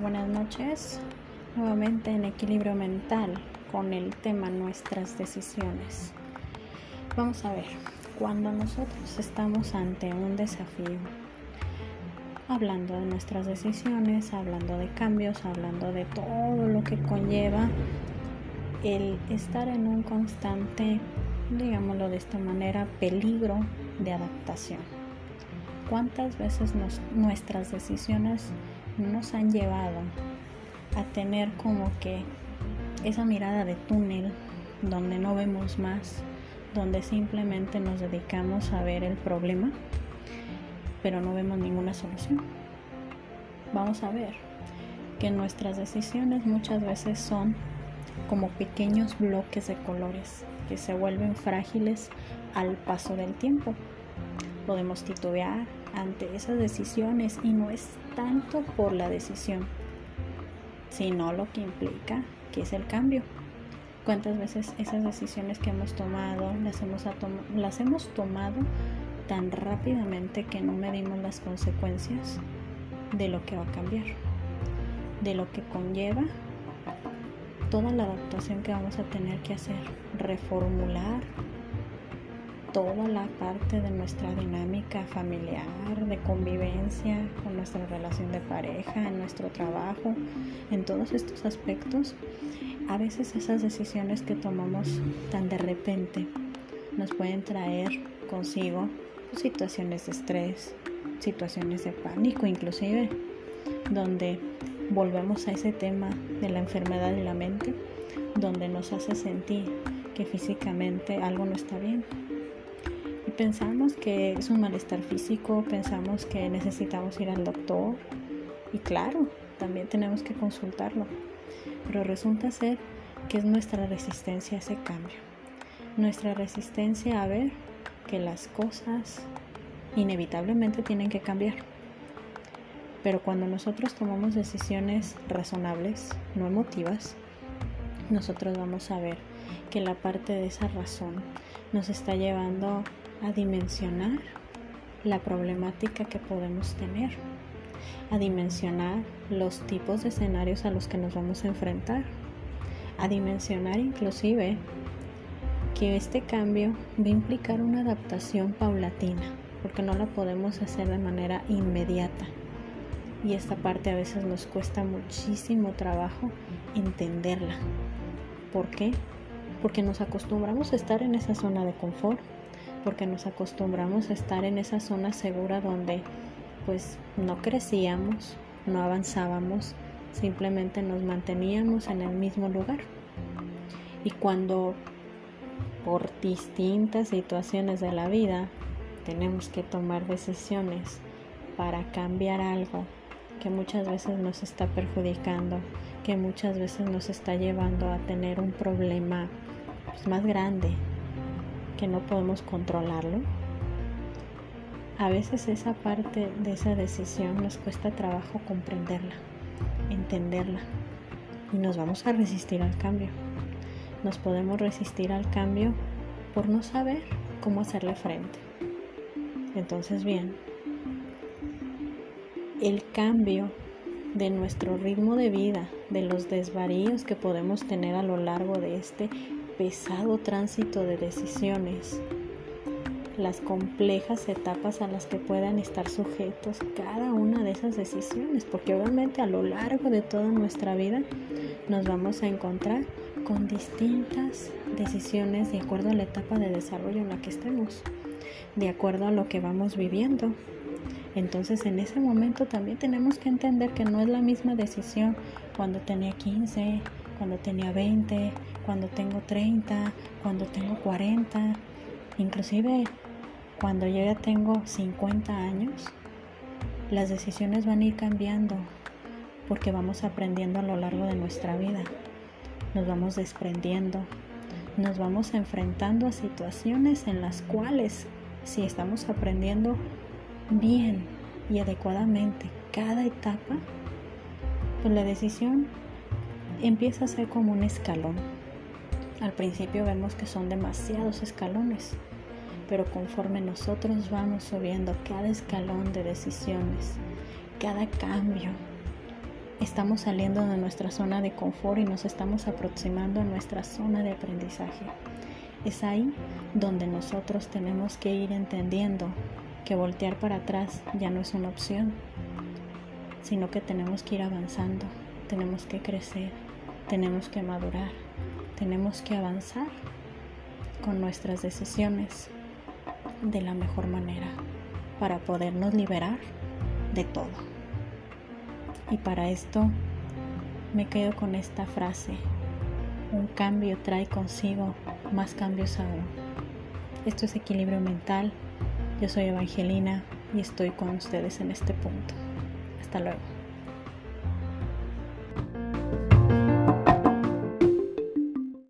Buenas noches. Nuevamente en equilibrio mental con el tema nuestras decisiones. Vamos a ver, cuando nosotros estamos ante un desafío, hablando de nuestras decisiones, hablando de cambios, hablando de todo lo que conlleva el estar en un constante, digámoslo de esta manera, peligro de adaptación. ¿Cuántas veces nuestras decisiones nos han llevado a tener como que esa mirada de túnel donde no vemos más, donde simplemente nos dedicamos a ver el problema, pero no vemos ninguna solución. Vamos a ver que nuestras decisiones muchas veces son como pequeños bloques de colores que se vuelven frágiles al paso del tiempo. Podemos titubear ante esas decisiones y no es tanto por la decisión, sino lo que implica que es el cambio. ¿Cuántas veces esas decisiones que hemos tomado las hemos, las hemos tomado tan rápidamente que no medimos las consecuencias de lo que va a cambiar? De lo que conlleva toda la adaptación que vamos a tener que hacer, reformular toda la parte de nuestra dinámica familiar, de convivencia, con nuestra relación de pareja, en nuestro trabajo, en todos estos aspectos, a veces esas decisiones que tomamos tan de repente nos pueden traer consigo situaciones de estrés, situaciones de pánico inclusive, donde volvemos a ese tema de la enfermedad de la mente, donde nos hace sentir que físicamente algo no está bien, pensamos que es un malestar físico, pensamos que necesitamos ir al doctor y claro, también tenemos que consultarlo, pero resulta ser que es nuestra resistencia a ese cambio, nuestra resistencia a ver que las cosas inevitablemente tienen que cambiar. Pero cuando nosotros tomamos decisiones razonables, no emotivas, nosotros vamos a ver que la parte de esa razón nos está llevando a dimensionar la problemática que podemos tener, a dimensionar los tipos de escenarios a los que nos vamos a enfrentar, a dimensionar inclusive que este cambio va a implicar una adaptación paulatina, porque no la podemos hacer de manera inmediata. Y esta parte a veces nos cuesta muchísimo trabajo entenderla. ¿Por qué? Porque nos acostumbramos a estar en esa zona de confort porque nos acostumbramos a estar en esa zona segura donde pues no crecíamos, no avanzábamos, simplemente nos manteníamos en el mismo lugar. Y cuando por distintas situaciones de la vida tenemos que tomar decisiones para cambiar algo que muchas veces nos está perjudicando, que muchas veces nos está llevando a tener un problema pues, más grande, que no podemos controlarlo. A veces esa parte de esa decisión nos cuesta trabajo comprenderla, entenderla y nos vamos a resistir al cambio. Nos podemos resistir al cambio por no saber cómo hacerle frente. Entonces bien, el cambio de nuestro ritmo de vida, de los desvaríos que podemos tener a lo largo de este pesado tránsito de decisiones, las complejas etapas a las que puedan estar sujetos cada una de esas decisiones, porque obviamente a lo largo de toda nuestra vida nos vamos a encontrar con distintas decisiones de acuerdo a la etapa de desarrollo en la que estemos, de acuerdo a lo que vamos viviendo. Entonces en ese momento también tenemos que entender que no es la misma decisión cuando tenía 15, cuando tenía 20, cuando tengo 30, cuando tengo 40, inclusive cuando yo ya tengo 50 años, las decisiones van a ir cambiando porque vamos aprendiendo a lo largo de nuestra vida, nos vamos desprendiendo, nos vamos enfrentando a situaciones en las cuales si estamos aprendiendo bien y adecuadamente. Cada etapa, pues la decisión empieza a ser como un escalón al principio vemos que son demasiados escalones, pero conforme nosotros vamos subiendo cada escalón de decisiones, cada cambio estamos saliendo de nuestra zona de confort y nos estamos aproximando a nuestra zona de aprendizaje. Es ahí donde nosotros tenemos que ir entendiendo que voltear para atrás ya no es una opción, sino que tenemos que ir avanzando, tenemos que crecer, tenemos que madurar, tenemos que avanzar con nuestras decisiones de la mejor manera para podernos liberar de todo. Y para esto me quedo con esta frase, un cambio trae consigo más cambios aún. Esto es equilibrio mental. Yo soy Evangelina y estoy con ustedes en este punto. Hasta luego.